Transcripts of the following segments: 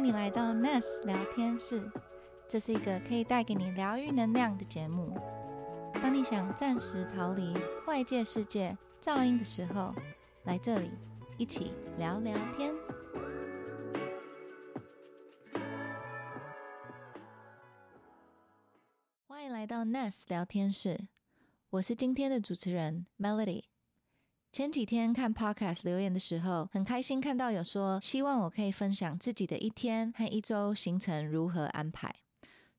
迎你来到 Ness 聊天室，这是一个可以带给你疗愈能量的节目。当你想暂时逃离外界世界噪音的时候，来这里一起聊聊天。欢迎来到 Ness 聊天室，我是今天的主持人 Melody。前几天看 Podcast 留言的时候，很开心看到有说希望我可以分享自己的一天和一周行程如何安排，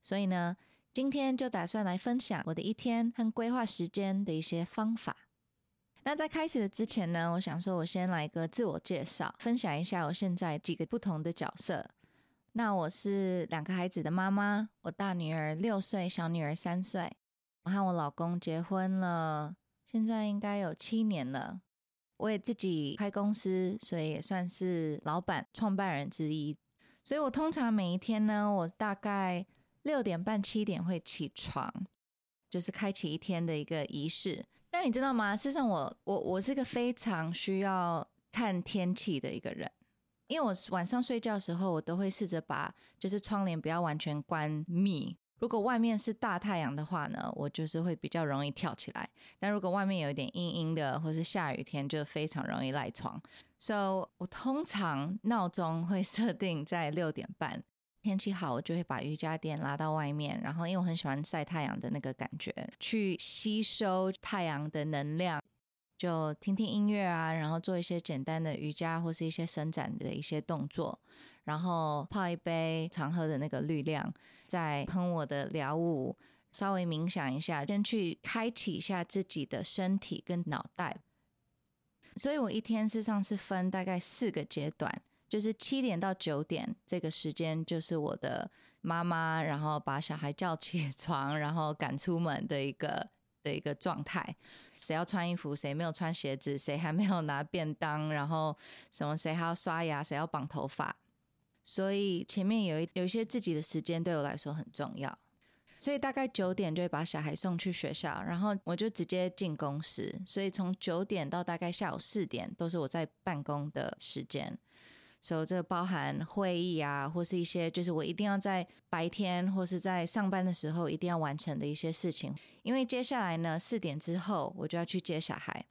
所以呢，今天就打算来分享我的一天和规划时间的一些方法。那在开始的之前呢，我想说我先来个自我介绍，分享一下我现在几个不同的角色。那我是两个孩子的妈妈，我大女儿六岁，小女儿三岁。我和我老公结婚了。现在应该有七年了，我也自己开公司，所以也算是老板、创办人之一。所以我通常每一天呢，我大概六点半、七点会起床，就是开启一天的一个仪式。但你知道吗？事实上，我我我是一个非常需要看天气的一个人，因为我晚上睡觉的时候，我都会试着把就是窗帘不要完全关密。如果外面是大太阳的话呢，我就是会比较容易跳起来；但如果外面有一点阴阴的，或是下雨天，就非常容易赖床。所以，我通常闹钟会 设定在六点半。天气好，我就会把瑜伽垫拉到外面，然后因为我很喜欢晒太阳的那个感觉，去吸收太阳的能量。就听听音乐啊，然后做一些简单的瑜伽或是一些伸展的一些动作，然后泡一杯常喝的那个绿量，再喷我的疗物，稍微冥想一下，先去开启一下自己的身体跟脑袋。所以我一天事实上是分大概四个阶段，就是七点到九点这个时间，就是我的妈妈，然后把小孩叫起 床，然后赶出门的一个。的一个状态，谁要穿衣服，谁没有穿鞋子，谁还没有拿便当，然后什么谁还要刷牙，谁要绑头发，所以前面有一有一些自己的时间对我来说很重要，所以大概九点就会把小孩送去学校，然后我就直接进公司，所以从九点到大概下午四点都是我在办公的时间。所以这包含会议啊，或是一些就是我一定要在白天或是在上班的时候一定要完成的一些事情。因为接下来呢，四点之后我就要去接小孩，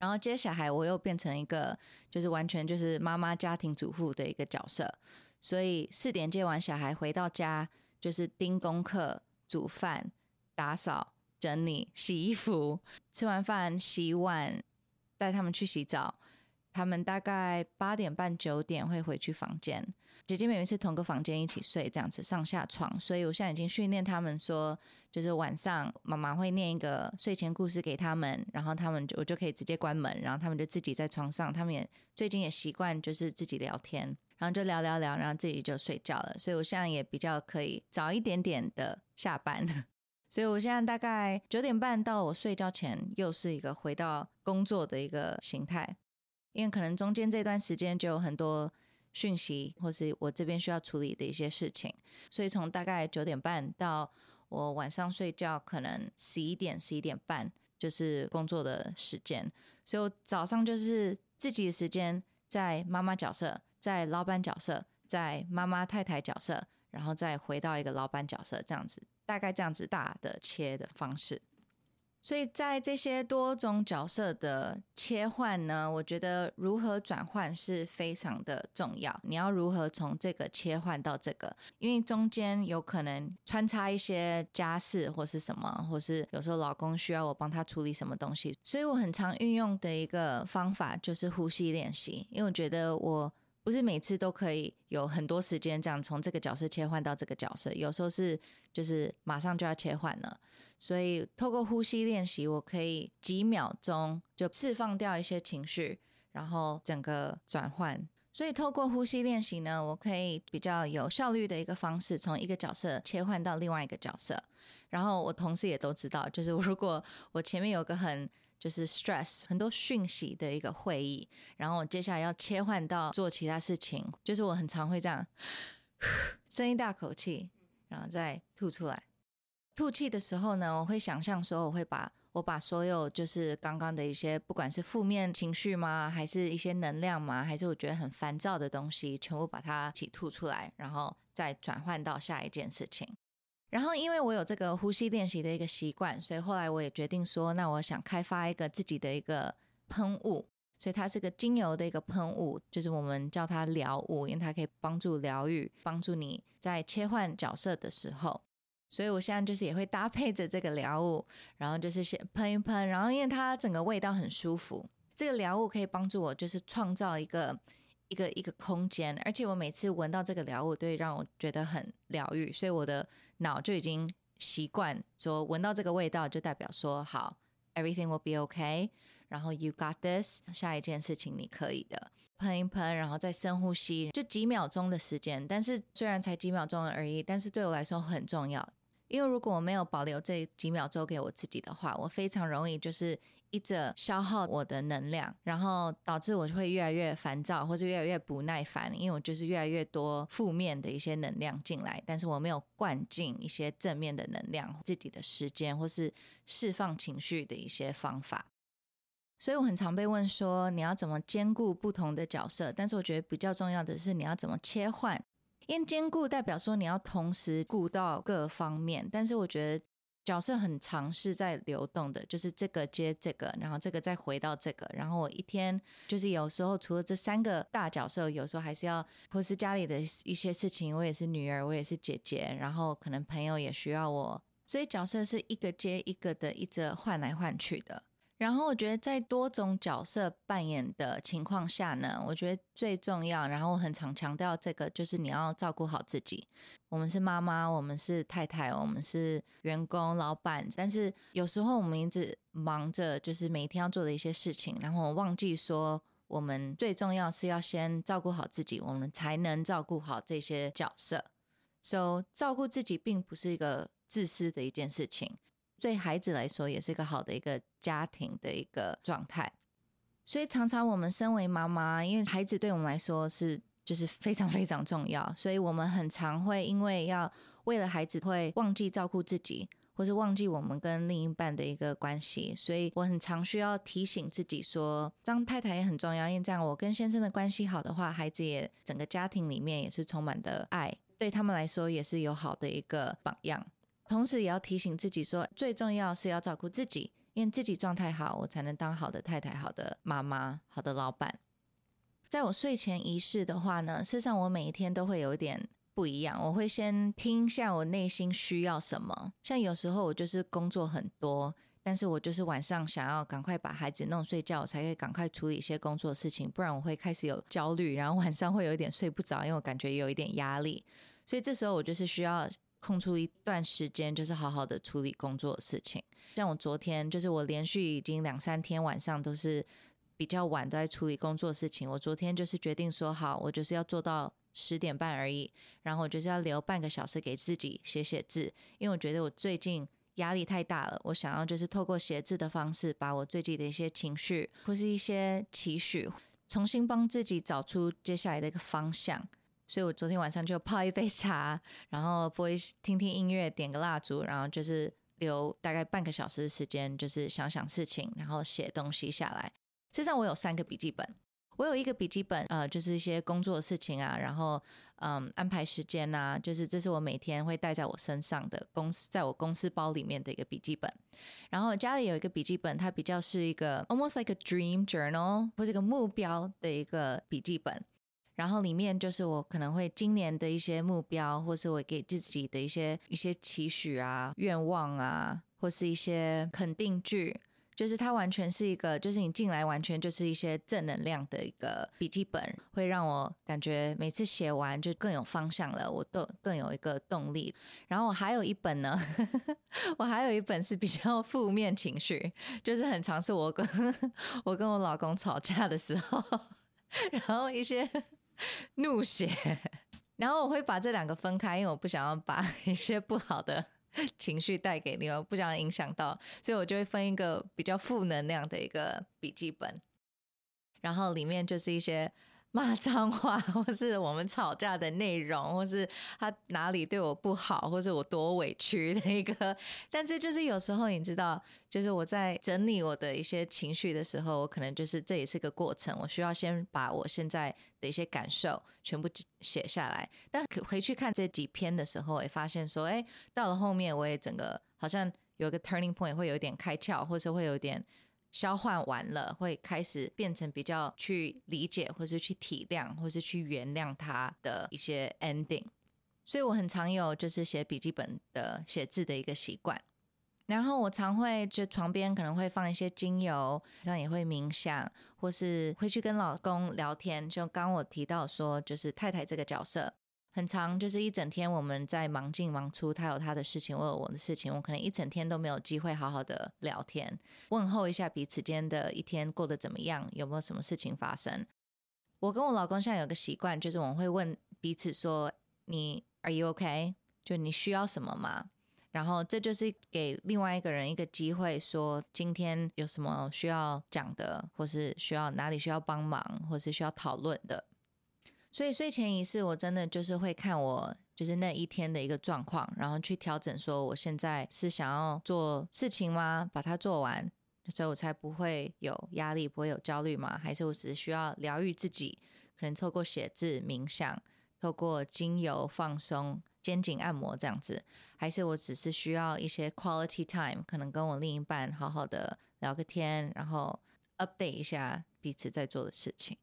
然后接小孩我又变成一个就是完全就是妈妈家庭主妇的一个角色。所以四点接完小孩回到家，就是盯功课、煮饭、打扫、整理、洗衣服，吃完饭洗碗，带他们去洗澡。他们大概八点半九点会回去房间，姐姐妹妹是同个房间一起睡，这样子上下床。所以我现在已经训练他们说，就是晚上妈妈会念一个睡前故事给他们，然后他们就我就可以直接关门，然后他们就自己在床上。他们也最近也习惯就是自己聊天，然后就聊聊聊，然后自己就睡觉了。所以我现在也比较可以早一点点的下班。所以我现在大概九点半到我睡觉前，又是一个回到工作的一个形态。因为可能中间这段时间就有很多讯息，或是我这边需要处理的一些事情，所以从大概九点半到我晚上睡觉，可能十一点、十一点半就是工作的时间。所以我早上就是自己的时间，在妈妈角色，在老板角色，在妈妈太太角色，然后再回到一个老板角色，这样子，大概这样子大的切的方式。所以在这些多种角色的切换呢，我觉得如何转换是非常的重要。你要如何从这个切换到这个？因为中间有可能穿插一些家事或是什么，或是有时候老公需要我帮他处理什么东西，所以我很常运用的一个方法就是呼吸练习。因为我觉得我。不是每次都可以有很多时间这样从这个角色切换到这个角色，有时候是就是马上就要切换了，所以透过呼吸练习，我可以几秒钟就释放掉一些情绪，然后整个转换。所以透过呼吸练习呢，我可以比较有效率的一个方式，从一个角色切换到另外一个角色。然后我同事也都知道，就是如果我前面有个很就是 stress 很多讯息的一个会议，然后我接下来要切换到做其他事情，就是我很常会这样，深一大口气，然后再吐出来。吐气的时候呢，我会想象说，我会把我把所有就是刚刚的一些，不管是负面情绪吗，还是一些能量吗，还是我觉得很烦躁的东西，全部把它一起吐出来，然后再转换到下一件事情。然后，因为我有这个呼吸练习的一个习惯，所以后来我也决定说，那我想开发一个自己的一个喷雾。所以它是个精油的一个喷雾，就是我们叫它疗物，因为它可以帮助疗愈，帮助你在切换角色的时候。所以我现在就是也会搭配着这个疗物，然后就是先喷一喷，然后因为它整个味道很舒服，这个疗物可以帮助我就是创造一个一个一个空间，而且我每次闻到这个疗物都会让我觉得很疗愈，所以我的脑就已经习惯说闻到这个味道就代表说好，everything will be okay。然后 you got this，下一件事情你可以的，喷一喷，然后再深呼吸，就几秒钟的时间。但是虽然才几秒钟而已，但是对我来说很重要，因为如果我没有保留这几秒钟给我自己的话，我非常容易就是一直消耗我的能量，然后导致我会越来越烦躁，或者越来越不耐烦，因为我就是越来越多负面的一些能量进来，但是我没有灌进一些正面的能量，自己的时间或是释放情绪的一些方法。所以我很常被问说，你要怎么兼顾不同的角色？但是我觉得比较重要的是，你要怎么切换？因为兼顾代表说你要同时顾到各方面，但是我觉得角色很长是在流动的，就是这个接这个，然后这个再回到这个，然后我一天就是有时候除了这三个大角色，有时候还是要或是家里的一些事情，我也是女儿，我也是姐姐，然后可能朋友也需要我，所以角色是一个接一个的，一直换来换去的。然后我觉得在多种角色扮演的情况下呢，我觉得最重要，然后我很常强调这个，就是你要照顾好自己。我们是妈妈，我们是太太，我们是员工、老板，但是有时候我们一直忙着，就是每天要做的一些事情，然后忘记说，我们最重要是要先照顾好自己，我们才能照顾好这些角色。So，照顾自己并不是一个自私的一件事情。对孩子来说，也是一个好的一个家庭的一个状态。所以常常我们身为妈妈，因为孩子对我们来说是就是非常非常重要，所以我们很常会因为要为了孩子，会忘记照顾自己，或是忘记我们跟另一半的一个关系。所以我很常需要提醒自己说，当太太也很重要，因为这样我跟先生的关系好的话，孩子也整个家庭里面也是充满的爱，对他们来说也是有好的一个榜样。同时也要提醒自己说，最重要是要照顾自己，因为自己状态好，我才能当好的太太、好的妈妈、好的老板。在我睡前仪式的话呢，事实上我每一天都会有一点不一样。我会先听一下我内心需要什么。像有时候我就是工作很多，但是我就是晚上想要赶快把孩子弄睡觉，我才可以赶快处理一些工作事情，不然我会开始有焦虑，然后晚上会有一点睡不着，因为我感觉有一点压力。所以这时候我就是需要。空出一段时间，就是好好的处理工作的事情。像我昨天，就是我连续已经两三天晚上都是比较晚都在处理工作事情。我昨天就是决定说好，我就是要做到十点半而已，然后我就是要留半个小时给自己写写字，因为我觉得我最近压力太大了，我想要就是透过写字的方式，把我最近的一些情绪或是一些期许，重新帮自己找出接下来的一个方向。所以我昨天晚上就泡一杯茶，然后播一听听音乐，点个蜡烛，然后就是留大概半个小时的时间，就是想想事情，然后写东西下来。实际上我有三个笔记本，我有一个笔记本，呃，就是一些工作的事情啊，然后嗯安排时间呐，就是这是我每天会带在我身上的公司，在我公司包里面的一个笔记本。然后家里有一个笔记本，它比较是一个 almost like a dream journal，或者一个目标的一个笔记本。然后里面就是我可能会今年的一些目标，或是我给自己的一些一些期许啊、愿望啊，或是一些肯定句，就是它完全是一个，就是你进来完全就是一些正能量的一个笔记本，会让我感觉每次写完就更有方向了，我都更有一个动力。然后我还有一本呢，我还有一本是比较负面情绪，就是很尝试我跟 我跟我老公吵架的时候，然后一些。怒写，然后我会把这两个分开，因为我不想要把 一些不好的 情绪带给你，我不想影响到，所以我就会分一个比较负能量的一个笔记本，然后里面就是一些 骂脏话，或是我们吵架的内容，或是他哪里对我不好，或是我多委屈的一个。但是就是有时候你知道，就是我在整理我的一些情绪的时候，我可能就是这也是个过程，我需要先把我现在的一些感受全部写下来。但回去看这几篇的时候，也发现说，哎，到了后面我也整个好像有一个 turning point，会有点开窍，或是会有点。消化完了，会开始变成比较去理解，或是去体谅，或是去原谅他的一些 ending。所以我很常有就是写笔记本的写字的一个习惯。然后我常会就床边可能会放一些精油，这样也会冥想，或是会去跟老公聊天。就刚我提到说，就是太太这个角色。很长，就是一整天我们在忙进忙出，他有他的事情，我有我的事情，我可能一整天都没有机会好好的聊天，问候一下彼此间的一天过得怎么样，有没有什么事情发生。我跟我老公现在有个习惯，就是我们会问彼此说：“你 Are you OK？” 就你需要什么吗？然后这就是给另外一个人一个机会，说今天有什么需要讲的，或是需要哪里需要帮忙，或是需要讨论的。所以睡前仪式，我真的就是会看我就是那一天的一个状况，然后去调整，说我现在是想要做事情吗？把它做完，所以我才不会有压力，不会有焦虑吗？还是我只需要疗愈自己，可能透过写字、冥想，透过精油放松、肩颈按摩这样子？还是我只是需要一些 quality time，可能跟我另一半好好的聊个天，然后 update 一下彼此在做的事情？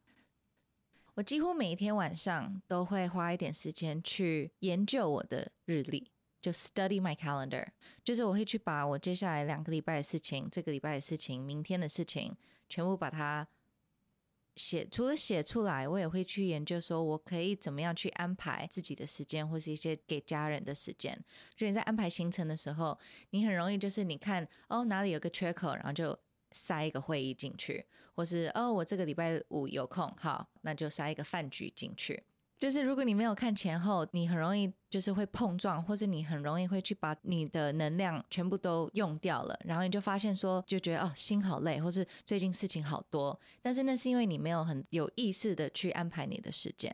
我几乎每一天晚上都会花一点时间去研究我的日历，就 study my calendar，就是我会去把我接下来两个礼拜的事情、这个礼拜的事情、明天的事情，全部把它写。除了写出来，我也会去研究，说我可以怎么样去安排自己的时间，或是一些给家人的时间。就你在安排行程的时候，你很容易就是你看哦哪里有个缺口，然后就。塞一个会议进去，或是哦，我这个礼拜五有空，好，那就塞一个饭局进去。就是如果你没有看前后，你很容易就是会碰撞，或是你很容易会去把你的能量全部都用掉了，然后你就发现说，就觉得哦，心好累，或是最近事情好多。但是那是因为你没有很有意识的去安排你的时间。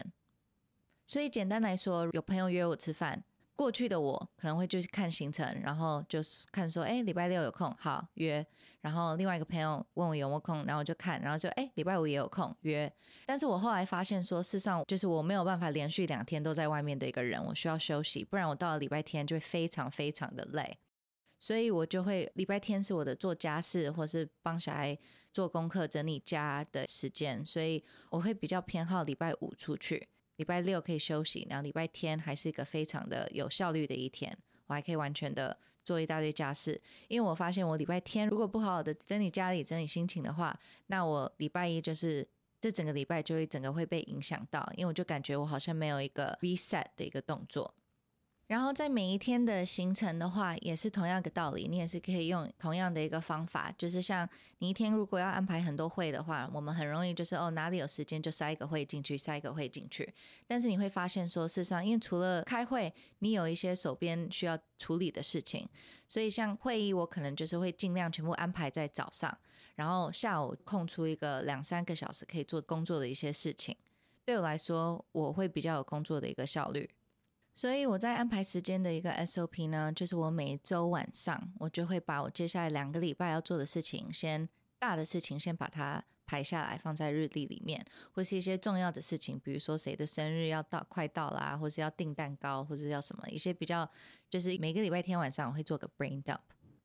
所以简单来说，有朋友约我吃饭。过去的我可能会就是看行程，然后就是看说，哎，礼拜六有空，好约。然后另外一个朋友问我有没有空，然后就看，然后就哎，礼拜五也有空约。但是我后来发现说，事实上就是我没有办法连续两天都在外面的一个人，我需要休息，不然我到了礼拜天就会非常非常的累。所以我就会礼拜天是我的做家事或是帮小孩做功课、整理家的时间，所以我会比较偏好礼拜五出去。礼拜六可以休息，然后礼拜天还是一个非常的有效率的一天，我还可以完全的做一大堆家事。因为我发现我礼拜天如果不好好的整理家里、整理心情的话，那我礼拜一就是这整个礼拜就会整个会被影响到，因为我就感觉我好像没有一个 reset 的一个动作。然后在每一天的行程的话，也是同样的道理，你也是可以用同样的一个方法，就是像你一天如果要安排很多会的话，我们很容易就是哦哪里有时间就塞一个会进去，塞一个会进去。但是你会发现说，事实上，因为除了开会，你有一些手边需要处理的事情，所以像会议，我可能就是会尽量全部安排在早上，然后下午空出一个两三个小时可以做工作的一些事情。对我来说，我会比较有工作的一个效率。所以我在安排时间的一个 SOP 呢，就是我每周晚上，我就会把我接下来两个礼拜要做的事情，先大的事情先把它排下来，放在日历里面，或是一些重要的事情，比如说谁的生日要到快到啦，或是要订蛋糕，或是要什么一些比较，就是每个礼拜天晚上我会做个 brain dump，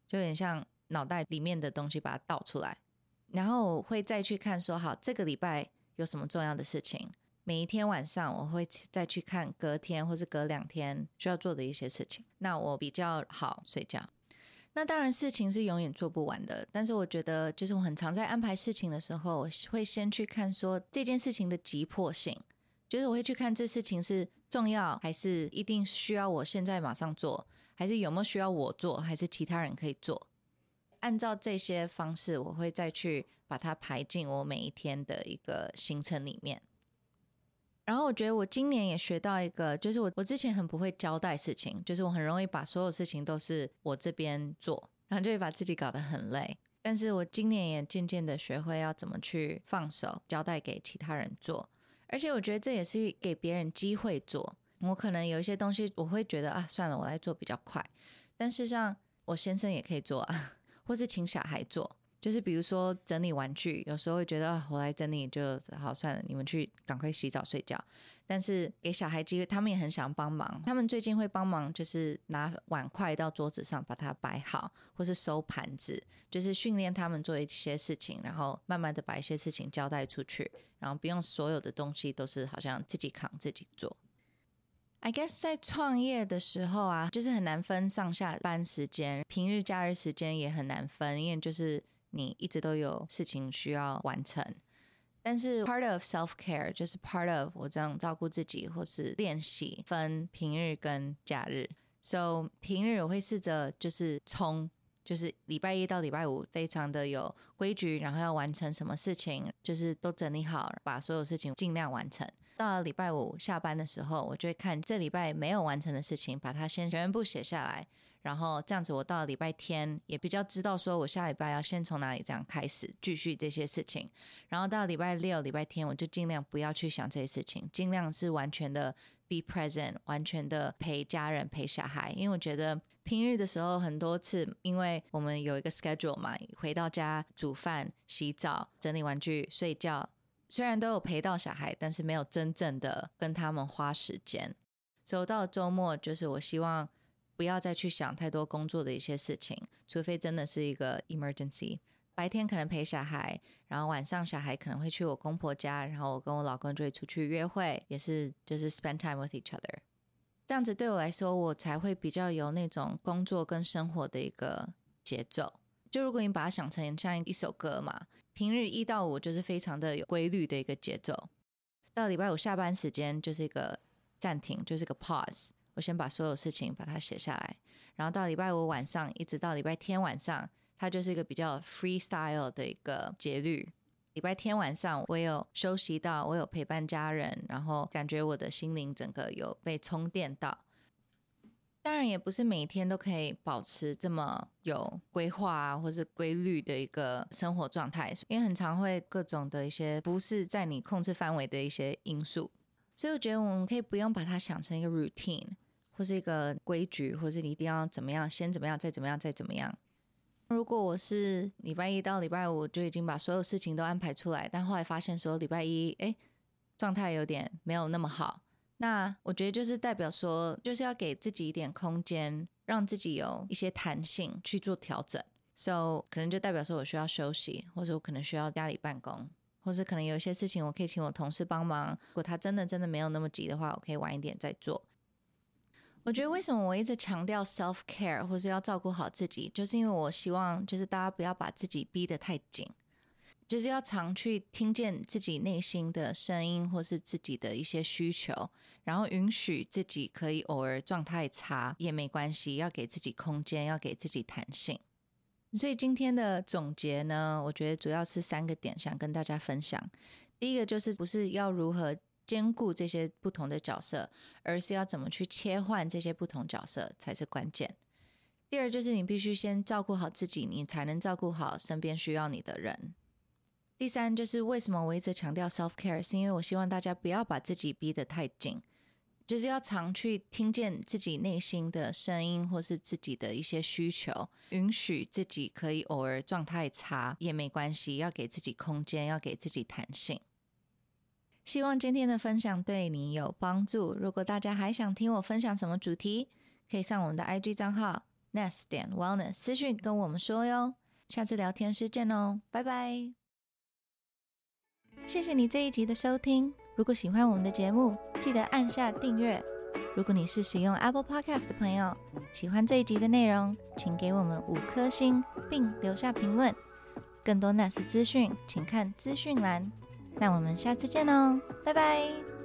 就有点像脑袋里面的东西把它倒出来，然后会再去看说，好这个礼拜有什么重要的事情。每一天晚上，我会再去看隔天或是隔两天需要做的一些事情，那我比较好睡觉。那当然，事情是永远做不完的，但是我觉得，就是我很常在安排事情的时候，我会先去看说这件事情的急迫性，就是我会去看这事情是重要还是一定需要我现在马上做，还是有没有需要我做，还是其他人可以做。按照这些方式，我会再去把它排进我每一天的一个行程里面。然后我觉得我今年也学到一个，就是我我之前很不会交代事情，就是我很容易把所有事情都是我这边做，然后就会把自己搞得很累。但是我今年也渐渐的学会要怎么去放手，交代给其他人做，而且我觉得这也是给别人机会做。我可能有一些东西，我会觉得啊，算了，我来做比较快。但事实上，我先生也可以做啊，或是请小孩做。就是比如说整理玩具，有时候会觉得，我来整理就好算了，你们去赶快洗澡睡觉。但是给小孩机会，他们也很想帮忙。他们最近会帮忙，就是拿碗筷到桌子上把它摆好，或是收盘子，就是训练他们做一些事情，然后慢慢的把一些事情交代出去，然后不用所有的东西都是好像自己扛自己做。I guess 在创业的时候啊，就是很难分上下班时间，平日假日时间也很难分，因为就是你一直都有事情需要完成。但是 part of self care 就是 part of 我这样照顾自己，或是练习分平日跟假日。So 平日我会试着就是从就是礼拜一到礼拜五非常的有规矩，然后要完成什么事情，就是都整理好，把所有事情尽量完成。到了礼拜五下班的时候，我就会看这礼拜没有完成的事情，把它先全部写下来。然后这样子，我到了礼拜天也比较知道说我下礼拜要先从哪里这样开始继续这些事情。然后到礼拜六、礼拜天，我就尽量不要去想这些事情，尽量是完全的 be present，完全的陪家人、陪小孩。因为我觉得平日的时候很多次，因为我们有一个 schedule 嘛，回到家煮饭、洗澡、整理玩具、睡觉。虽然都有陪到小孩，但是没有真正的跟他们花时间。所以到周末，就是我希望不要再去想太多工作的一些事情，除非真的是一个 emergency。白天可能陪小孩，然后晚上小孩可能会去我公婆家，然后我跟我老公就会出去约会，也是就是 spend time with each other。这样子对我来说，我才会比较有那种工作跟生活的一个节奏。就如果你把它想成像一首歌嘛。平日一到五就是非常的有规律的一个节奏，到礼拜五下班时间就是一个暂停，就是个 pause。我先把所有事情把它写下来，然后到礼拜五晚上一直到礼拜天晚上，它就是一个比较 freestyle 的一个节律。礼拜天晚上我有休息到，我有陪伴家人，然后感觉我的心灵整个有被充电到。当然也不是每一天都可以保持这么有规划啊，或是规律的一个生活状态，因为很常会各种的一些不是在你控制范围的一些因素，所以我觉得我们可以不用把它想成一个 routine 或是一个规矩，或是你一定要怎么样，先怎么样，再怎么样，再怎么样。如果我是礼拜一到礼拜五就已经把所有事情都安排出来，但后来发现说礼拜一哎状态有点没有那么好。那我觉得就是代表说，就是要给自己一点空间，让自己有一些弹性去做调整。So 可能就代表说我需要休息，或者我可能需要家里办公，或是可能有一些事情我可以请我同事帮忙。如果他真的真的没有那么急的话，我可以晚一点再做。我觉得为什么我一直强调 self care 或是要照顾好自己，就是因为我希望就是大家不要把自己逼得太紧。就是要常去听见自己内心的声音，或是自己的一些需求，然后允许自己可以偶尔状态差也没关系，要给自己空间，要给自己弹性。所以今天的总结呢，我觉得主要是三个点想跟大家分享。第一个就是不是要如何兼顾这些不同的角色，而是要怎么去切换这些不同角色才是关键。第二就是你必须先照顾好自己，你才能照顾好身边需要你的人。第三就是为什么我一直强调 self care，是因为我希望大家不要把自己逼得太紧，就是要常去听见自己内心的声音，或是自己的一些需求，允许自己可以偶尔状态差也没关系，要给自己空间，要给自己弹性。希望今天的分享对你有帮助。如果大家还想听我分享什么主题，可以上我们的 IG 账号 nest 点 wellness 私讯跟我们说哟。下次聊天时见哦，拜拜。谢谢你这一集的收听。如果喜欢我们的节目，记得按下订阅。如果你是使用 Apple Podcast 的朋友，喜欢这一集的内容，请给我们五颗星并留下评论。更多 Nest 资讯，请看资讯栏。那我们下次见喽，拜拜。